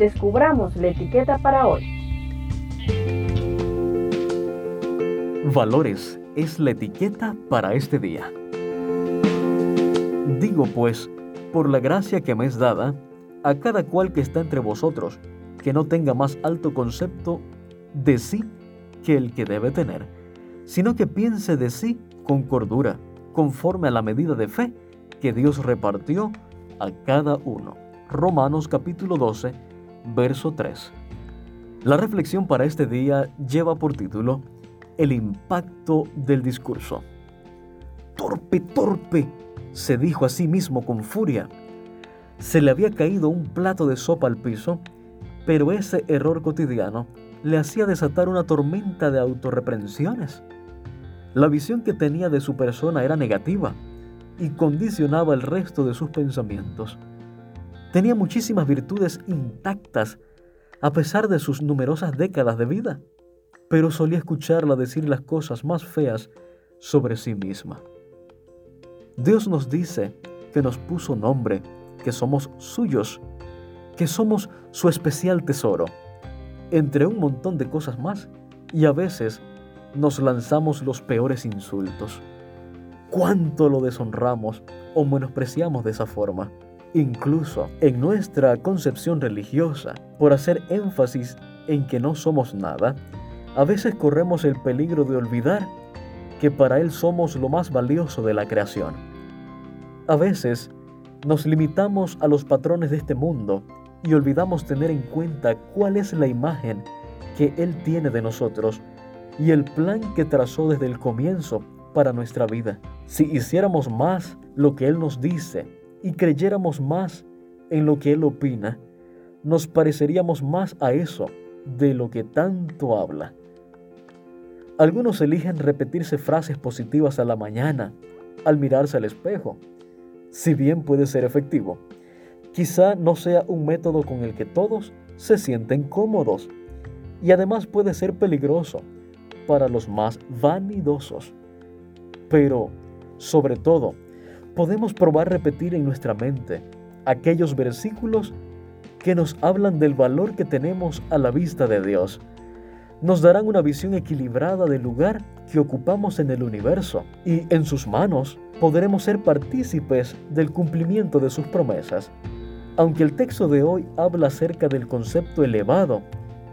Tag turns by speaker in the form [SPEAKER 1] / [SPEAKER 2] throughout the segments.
[SPEAKER 1] descubramos la etiqueta para hoy.
[SPEAKER 2] Valores es la etiqueta para este día. Digo pues, por la gracia que me es dada, a cada cual que está entre vosotros, que no tenga más alto concepto de sí que el que debe tener, sino que piense de sí con cordura, conforme a la medida de fe que Dios repartió a cada uno. Romanos capítulo 12, verso 3. La reflexión para este día lleva por título El impacto del discurso. Torpe, torpe, se dijo a sí mismo con furia. Se le había caído un plato de sopa al piso, pero ese error cotidiano le hacía desatar una tormenta de autorreprensiones. La visión que tenía de su persona era negativa y condicionaba el resto de sus pensamientos. Tenía muchísimas virtudes intactas a pesar de sus numerosas décadas de vida, pero solía escucharla decir las cosas más feas sobre sí misma. Dios nos dice que nos puso nombre, que somos suyos, que somos su especial tesoro, entre un montón de cosas más, y a veces nos lanzamos los peores insultos. ¿Cuánto lo deshonramos o menospreciamos de esa forma? Incluso en nuestra concepción religiosa, por hacer énfasis en que no somos nada, a veces corremos el peligro de olvidar que para Él somos lo más valioso de la creación. A veces nos limitamos a los patrones de este mundo y olvidamos tener en cuenta cuál es la imagen que Él tiene de nosotros y el plan que trazó desde el comienzo para nuestra vida. Si hiciéramos más lo que Él nos dice y creyéramos más en lo que Él opina, nos pareceríamos más a eso de lo que tanto habla. Algunos eligen repetirse frases positivas a la mañana al mirarse al espejo. Si bien puede ser efectivo, quizá no sea un método con el que todos se sienten cómodos y además puede ser peligroso para los más vanidosos. Pero, sobre todo, podemos probar repetir en nuestra mente aquellos versículos que nos hablan del valor que tenemos a la vista de Dios. Nos darán una visión equilibrada del lugar que ocupamos en el universo y en sus manos podremos ser partícipes del cumplimiento de sus promesas. Aunque el texto de hoy habla acerca del concepto elevado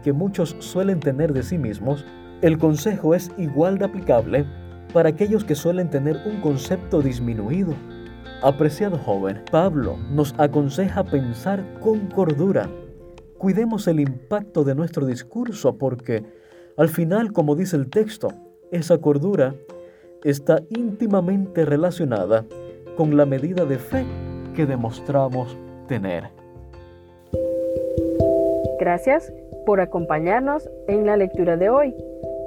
[SPEAKER 2] que muchos suelen tener de sí mismos, el consejo es igual de aplicable para aquellos que suelen tener un concepto disminuido. Apreciado joven, Pablo nos aconseja pensar con cordura. Cuidemos el impacto de nuestro discurso porque, al final, como dice el texto, esa cordura está íntimamente relacionada con la medida de fe que demostramos tener.
[SPEAKER 1] Gracias por acompañarnos en la lectura de hoy.